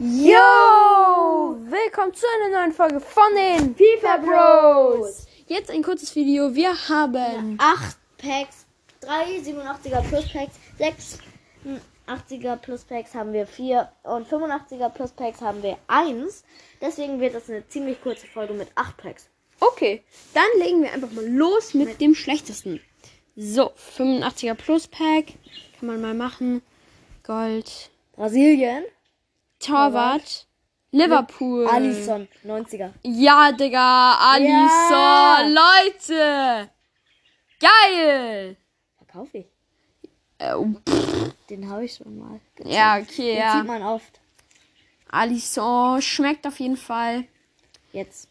Yo! Willkommen zu einer neuen Folge von den FIFA Bros. Jetzt ein kurzes Video. Wir haben 8 Packs, 3 87er Plus Packs, 6 80er Plus Packs haben wir 4 und 85er Plus Packs haben wir 1. Deswegen wird das eine ziemlich kurze Folge mit 8 Packs. Okay, dann legen wir einfach mal los mit dem schlechtesten. So, 85er Plus Pack. Kann man mal machen. Gold. Brasilien, Torwart. Liverpool. Alisson, 90er. Ja, Digga. Alisson. Ja. Leute. Geil. Verkaufe ich. Äh, pff, Den habe ich schon mal. gezogen. ja, okay, Den ja. sieht man oft. Alisson schmeckt auf jeden Fall. Jetzt.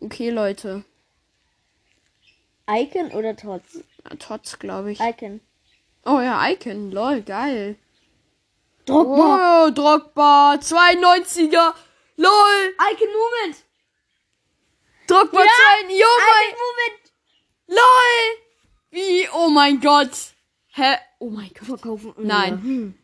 Okay, Leute. Icon oder Tots? Tots, glaube ich. Icon. Oh ja, Icon. Lol, geil. Drogba. Oh, Drogba. 92er. Lol. Icon Movement. Drogba Ja, 2. Jo. Icon Movement. Lol. Wie? Oh mein Gott. Hä? Oh mein Gott. Verkaufen. Nein. Hm.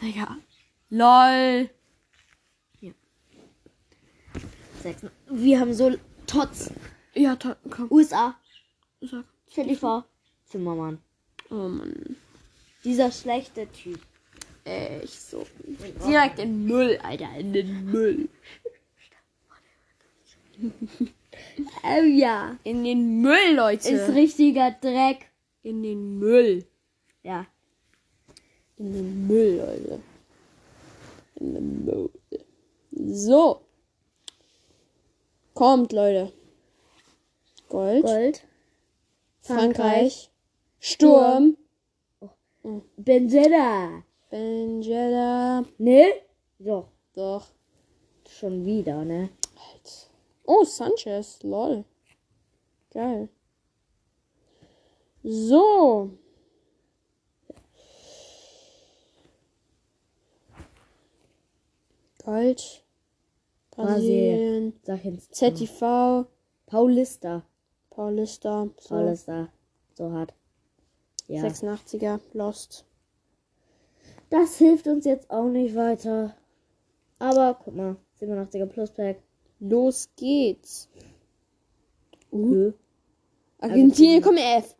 Digga. Lol. Sechs. Wir haben so Tots. Ja, to komm. USA. Sag. Stell dir vor. Zimmermann. Oh Mann. Dieser schlechte Typ. Echt so. Direkt in den Müll, Alter. In den Müll. Oh ja. In den Müll, Leute. Ist richtiger Dreck. in den Müll. Ja. In den Müll, Leute. In den Müll. So. Kommt, Leute. Gold. Gold. Frankreich. Sturm. Benzeda. Benjela. Ne? Doch. Doch. Schon wieder, ne? Halt. Oh, Sanchez. Lol. Geil. So. Gold. Brasilien. Jetzt. ZTV. Paulista. Paulista. So. Paulista. So hart. Ja. 86er. Lost. Das hilft uns jetzt auch nicht weiter. Aber guck mal. 87er Plus Pack. Los geht's. Uh. Argentinien, komm F.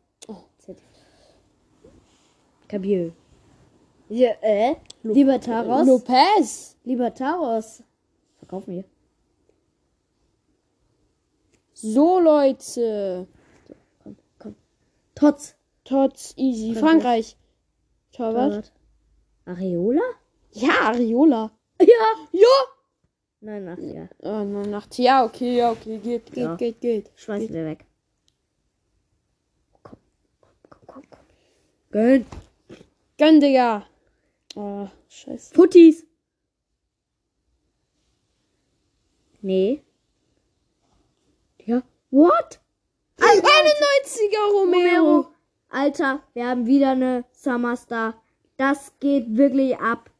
Kabiel. Ja, äh? Libertaros. Lopez. Libertaros. Verkaufen wir. So, Leute. Komm, komm. Tots. Tots, easy. Frankreich. Frankreich. Torwart. Torwart. Areola? Ja, Ariola. Ja. Ja. 89er. Oh, nur Nacht. Ja, okay, ja, okay. Geht, geht, Ja. geht, geht. Schmeißen wir weg. Komm, komm, komm, komm. Gönn. Gönn, Digga. Oh, scheiße. Puttis. Nee. Ja. What? 91er Romero. Alter, wir haben wieder eine Summerstar. Das geht wirklich ab.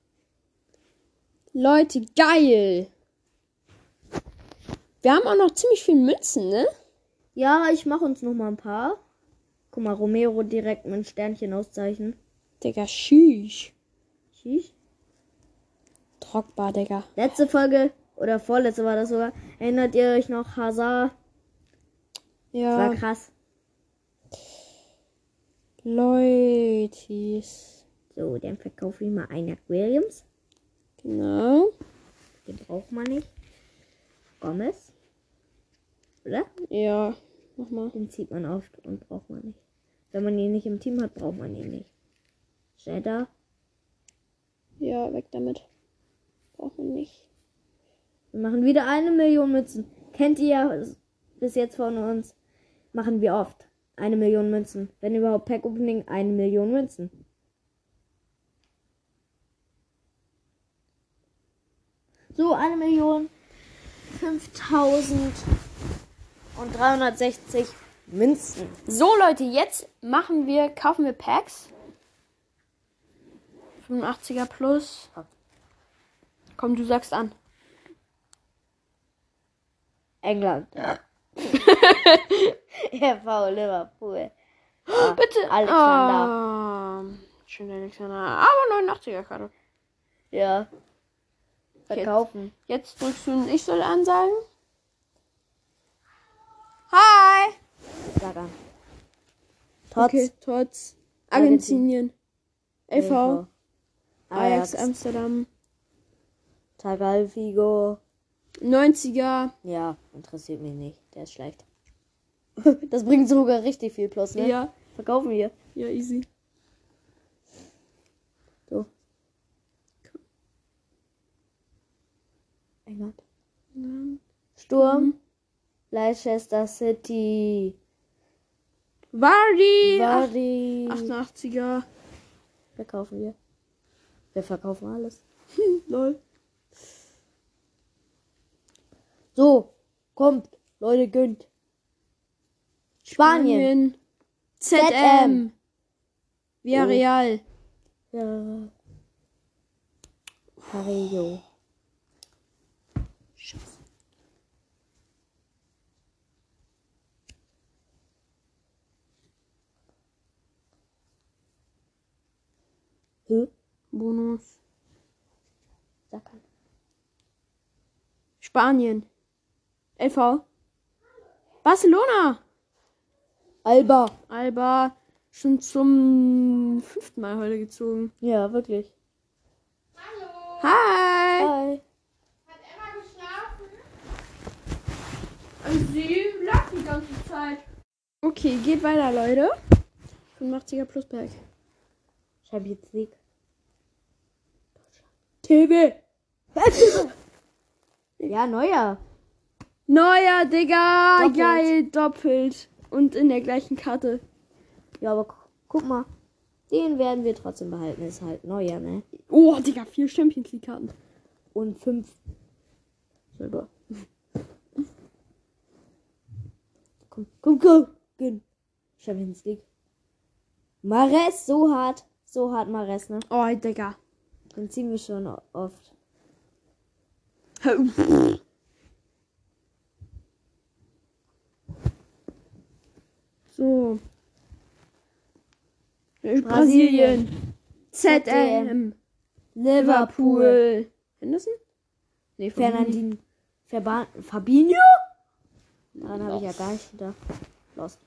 Leute, geil. Wir haben auch noch ziemlich viel Münzen, ne? Ja, ich mache uns noch mal ein paar. Guck mal, Romero direkt mit einem Sternchen auszeichnen. Digga, schüch. Tschüss. Trockbar, Digga. Letzte Folge oder vorletzte war das sogar. Erinnert ihr euch noch Hazard? Das Ja, war krass. Leutis. So, dann verkaufe ich mal einen Aquariums. Genau. Den braucht man nicht. Gomez. Oder? Ja, nochmal. Den zieht man oft und braucht man nicht. Wenn man ihn nicht im Team hat, braucht man ihn nicht. Cheddar. Ja, weg damit. Braucht man nicht. Wir machen wieder eine Million Münzen. Kennt ihr ja bis jetzt von uns. Machen wir oft. Eine Million Münzen. Wenn überhaupt Pack Opening, eine Million Münzen. So, eine Million 5000 und 360 Münzen. So, Leute, jetzt machen wir, kaufen wir Packs. 85er plus. Komm, du sagst an. England. RV Liverpool. Bitte. Alexander. Ah, schön Alexander. Aber 89er Karte. Ja. Verkaufen. Jetzt drückst du und ich soll ansagen. Hi! Sag an. Trotz. Okay, trotz Argentinien. LV. LV. Ajax Ajax. Amsterdam. Tagalfigo. 90er. Ja, interessiert mich nicht. Der ist schlecht. Das bringt sogar richtig viel Plus, ne? Ja. Verkaufen wir. Ja, easy. So. England. Sturm. Leicester City. Vardy. Vardy. 88er. Verkaufen wir. Wir verkaufen alles. Lol. So, kommt. Leute, gönnt. Spanien. ZM. ZM. Villarreal. Ja. Carillo. Bonus. Sag an. Spanien. LV. Barcelona. Alba. Alba. Schon zum fünften Mal heute gezogen. Ja, wirklich. Hi. Hi. Hat Emma geschlafen? Sie lag die ganze Zeit. Okay, geht weiter, Leute. 85er Plus Pack. Champions TV. Ja, neuer. Neuer, Digga. Doppelt. Geil, doppelt. Und in der gleichen Karte. Ja, aber gu- guck mal. Den werden wir trotzdem behalten. Ist halt neuer, ne? Oh, Digga, vier Champions League Karten. Und fünf. Selber. Komm, komm, komm. Gönn. Champions League. Mares, so hart. So hart Mares, ne? Oh, Digga. Den ziehen wir schon oft. So. Brasilien. ZM. Liverpool. Henderson? Nee, Fernandin. Verba Fabinho? Daran habe ich ja gar nicht gedacht. Lost.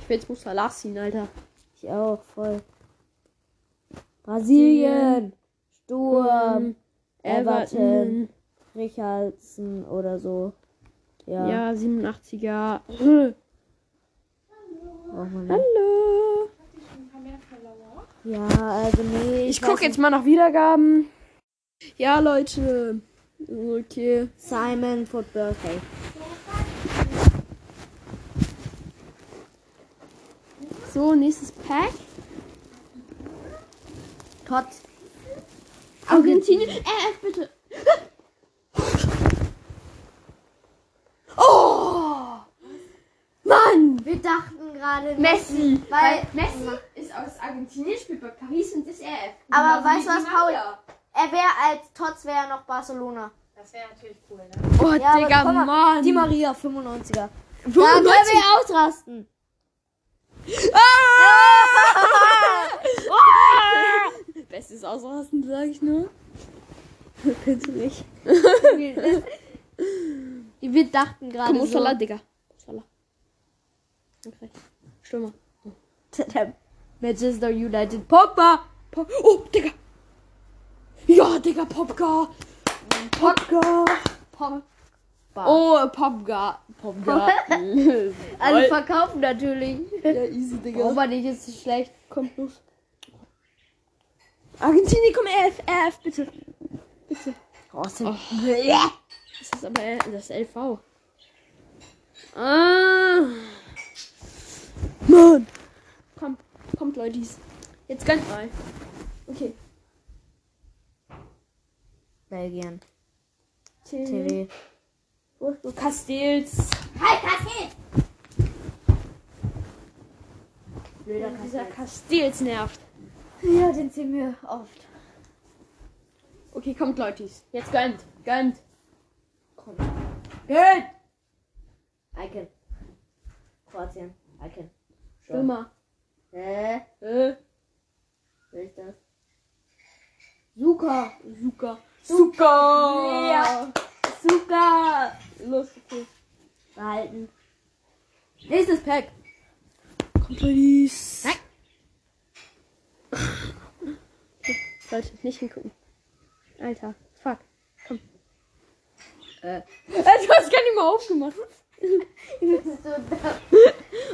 Ich will jetzt muss Salah ziehen, Alter. Ich auch, voll. Brasilien. Sturm. Everton. Richardson oder so. Ja. Ja, 87er. Äh, braucht man nicht. Hallo. Ja, also nee. Ich weiß gucke jetzt mal nach Wiedergaben. Ja, Leute. Okay. Simon for Birthday. So, nächstes Pack. Trotz. Argentinien. RF, bitte. Oh! Mann! Wir dachten gerade Messi. Weil, Messi ist aus Argentinien, spielt bei Paris und ist RF. Aber weißt du was, Paul? Er wäre als Tots wäre er noch Barcelona. Das wäre natürlich cool, ne? Oh, Ja, aber Digga, guck mal, Mann. Die Maria 95er. Da 95. können wir ausrasten. Ah! Ausrasten, sag ich nur. Kennst du nicht? wir dachten gerade Komm, so. Salah, Digga. Salah. Okay. Stürmer. Manchester United. Pogba. Po oh, Digga. Ja, Digga, Popka. Popka. Pogba. Oh, Popka. Popka. Alle verkaufen natürlich. ja, easy, Digga. Aber nicht ist es schlecht. Kommt los. Argentinien, komm, RF, RF, bitte. Bitte. Oh, sind Das ist aber L- das ist LV. Ah. Mann. Komm, kommt, Leute. Jetzt gönnt mal. Okay. Belgien. TV. TV. Oh, oh, Castells. Halt, Kassi! Blöder Dieser Castells nervt. Ja, den ziehen wir oft. Okay, kommt, Leute. Jetzt gönnt. Gönnt. Komm. Gönnt. Icon. Kroatien. Icon. Stürmer. Hä? Äh. Wer ist das? Suka. Suka. Zucker! Ja. Zucker. Los, okay. Behalten. Nächstes Pack. Companies. Nein. Sollte nicht hingucken. Alter, fuck. Komm. Äh. Du hast gar nicht mal aufgemacht.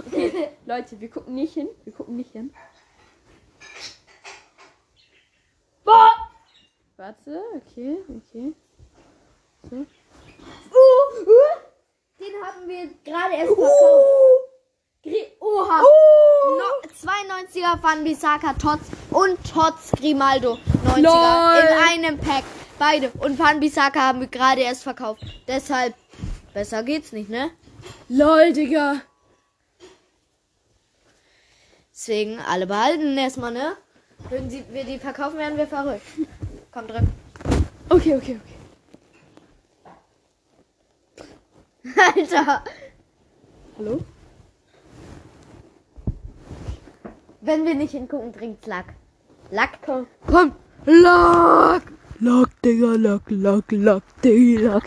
Okay, Leute, wir gucken nicht hin. Wir gucken nicht hin. Boah. Warte, okay, okay. So. Uh, uh. Den haben wir gerade erst verkauft. Gri Oha. No 92er Van Bissaka Tots und Tots Grimaldo 90er Lol. in einem Pack. Beide. Und Van Bissaka haben wir gerade erst verkauft. Deshalb besser geht's nicht, ne? LOL, Digga. Deswegen alle behalten erstmal, ne? Würden sie, wir die verkaufen, werden wir verrückt. Komm, drück. Okay, okay, okay. Alter. Hallo? Wenn wir nicht hingucken, trinkt's Lack. Lack. Komm. Komm. Lock. Lock, Digga, lock, lock, lock, Digga, lock.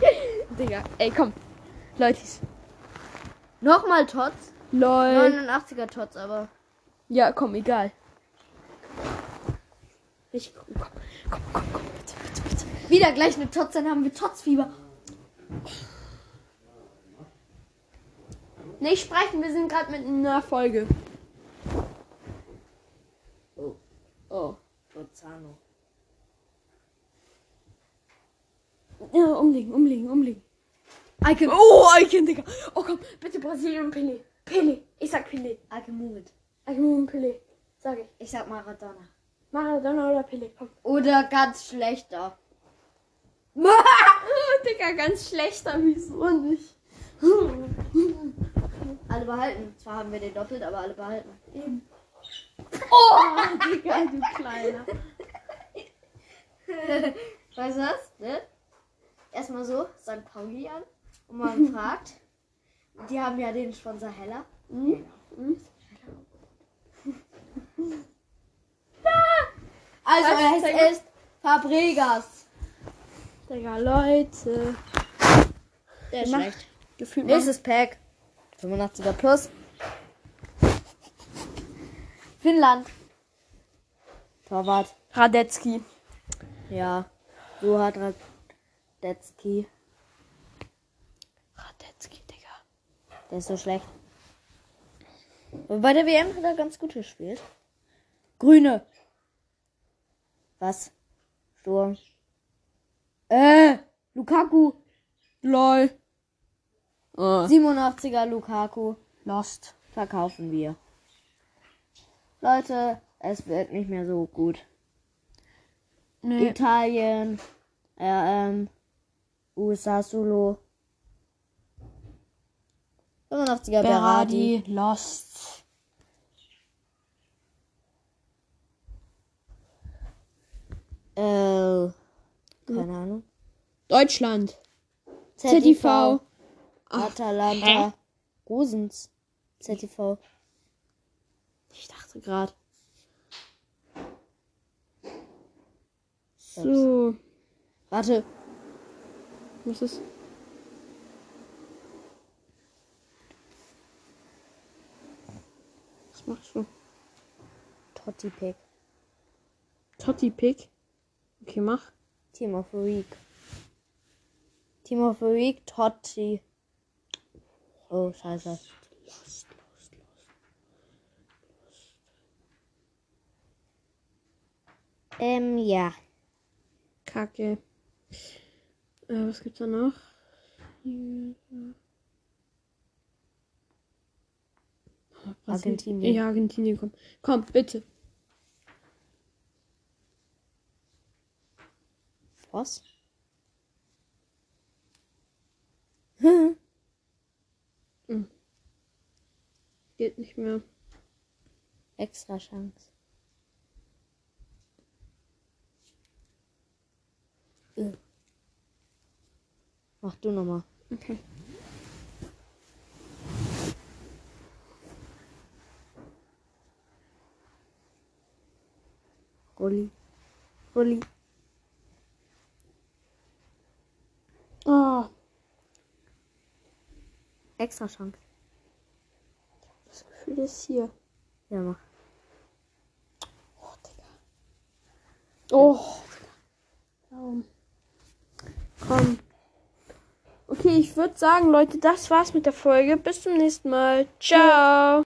Digga, ey, komm. Leute. Nochmal Tots. LOL. 89er Tots, aber. Ja, komm, egal. Ich komm, komm, komm, komm, komm, bitte, bitte, bitte. Wieder gleich eine Tots, dann haben wir Totsfieber. Nicht sprechen, wir sind gerade mit einer Folge. Oh. Oh. Lozano. Ja, umlegen, umlegen, umlegen. Icon. Oh, Icon, Digga. Oh, komm, bitte Brasilien Pele. Pele. Ich sag Pele. Icon Movement. Icon Pele. Sag ich. Ich sag Maradona. Maradona oder Pele, komm. Oder ganz schlechter. Digga, ganz schlechter, wieso nicht? Alle behalten. Zwar haben wir den doppelt, aber alle behalten. Eben. Oh, Digga, du Kleiner. Weißt du was? Ne? Erstmal so, St. Pauli an. Und man fragt. Die haben ja den Sponsor Heller. Hm? Hm? Also es ist Fabregas. Digga, Leute. Der ist schlecht. Gefühlt Nächstes Pack. 85er plus. Finnland. Torwart. Radetzky. Ja. So hat Radetzky. Radetzky, Digga. Der ist so schlecht. Aber bei der WM hat er ganz gut gespielt. Grüne. Was? Sturm. Äh, Lukaku. LOL. Oh. 87er Lukaku. Lost. Verkaufen wir. Leute, es wird nicht mehr so gut. Nee. Italien. RM. USA Solo. 85er Berardi. Berardi. Lost. Äh, keine Ahnung. Deutschland. ZTV. ZTV. Atalanta. Rosens. ZTV. Ich dachte gerade. So. Warte. Was ist? Was machst du? Totti Pick. Totti Pick. Okay, mach. Team of the Week. Team of the Week. Totti. Oh, scheiße. Lost, lost, lost. Ähm, ja. Kacke. Äh, was gibt's da noch? Argentinien. Ja, Argentinien, komm. Komm, bitte. Was? Hm. Geht nicht mehr. Extra Chance. Äh. Mach du nochmal. Okay. Rolli. Rolli. Oh, Extra Chance. das Gefühl ist hier. Ja, mach. Oh, Digga. Oh. Komm. Okay, ich würde sagen, Leute, das war's mit der Folge. Bis zum nächsten Mal. Ciao.